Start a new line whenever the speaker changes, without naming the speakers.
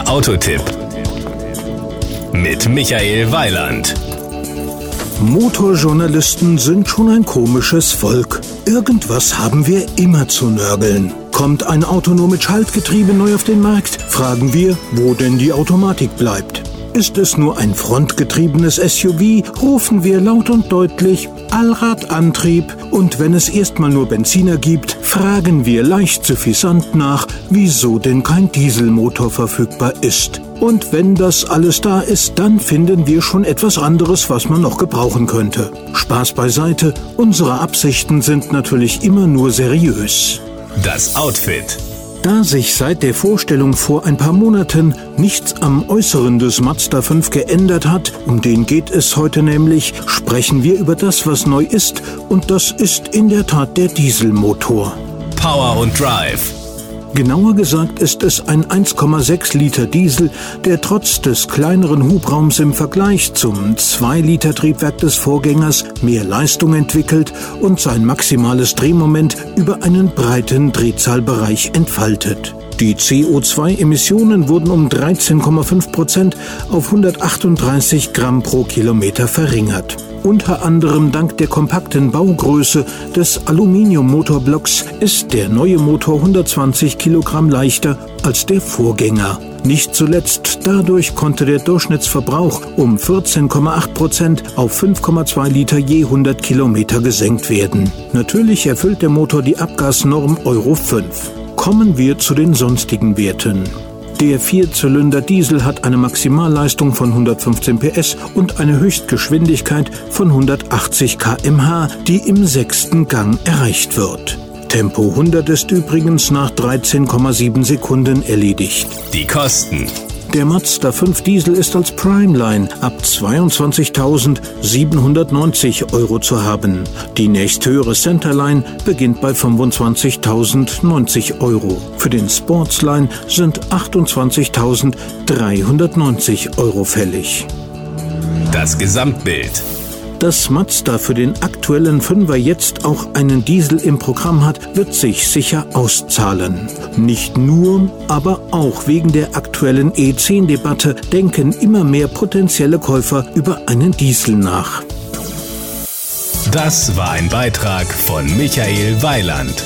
Der Autotipp mit Michael Weiland.
Motorjournalisten sind schon ein komisches Volk. Irgendwas haben wir immer zu nörgeln. Kommt ein Auto nur mit Schaltgetriebe neu auf den Markt, fragen wir, wo denn die Automatik bleibt. Ist es nur ein frontgetriebenes SUV, rufen wir laut und deutlich Allradantrieb und wenn es erstmal nur Benziner gibt, fragen wir leicht suffisant nach, wieso denn kein Dieselmotor verfügbar ist. Und wenn das alles da ist, dann finden wir schon etwas anderes, was man noch gebrauchen könnte. Spaß beiseite, unsere Absichten sind natürlich immer nur seriös.
Das Outfit.
Da sich seit der Vorstellung vor ein paar Monaten nichts am Äußeren des Mazda 5 geändert hat, um den geht es heute nämlich, sprechen wir über das, was neu ist, und das ist in der Tat der Dieselmotor.
Power und Drive.
Genauer gesagt ist es ein 1,6 Liter Diesel, der trotz des kleineren Hubraums im Vergleich zum 2 Liter Triebwerk des Vorgängers mehr Leistung entwickelt und sein maximales Drehmoment über einen breiten Drehzahlbereich entfaltet. Die CO2-Emissionen wurden um 13,5 Prozent auf 138 Gramm pro Kilometer verringert. Unter anderem dank der kompakten Baugröße des Aluminiummotorblocks ist der neue Motor 120 Kilogramm leichter als der Vorgänger. Nicht zuletzt dadurch konnte der Durchschnittsverbrauch um 14,8 Prozent auf 5,2 Liter je 100 Kilometer gesenkt werden. Natürlich erfüllt der Motor die Abgasnorm Euro 5. Kommen wir zu den sonstigen Werten. Der Vierzylinder Diesel hat eine Maximalleistung von 115 PS und eine Höchstgeschwindigkeit von 180 km/h, die im sechsten Gang erreicht wird. Tempo 100 ist übrigens nach 13,7 Sekunden erledigt.
Die Kosten.
Der Mazda 5 Diesel ist als Primeline ab 22.790 Euro zu haben. Die nächsthöhere Centerline beginnt bei 25.090 Euro. Für den Sportsline sind 28.390 Euro fällig.
Das Gesamtbild.
Dass Mazda für den aktuellen Fünfer jetzt auch einen Diesel im Programm hat, wird sich sicher auszahlen. Nicht nur, aber auch wegen der aktuellen E10-Debatte denken immer mehr potenzielle Käufer über einen Diesel nach.
Das war ein Beitrag von Michael Weiland.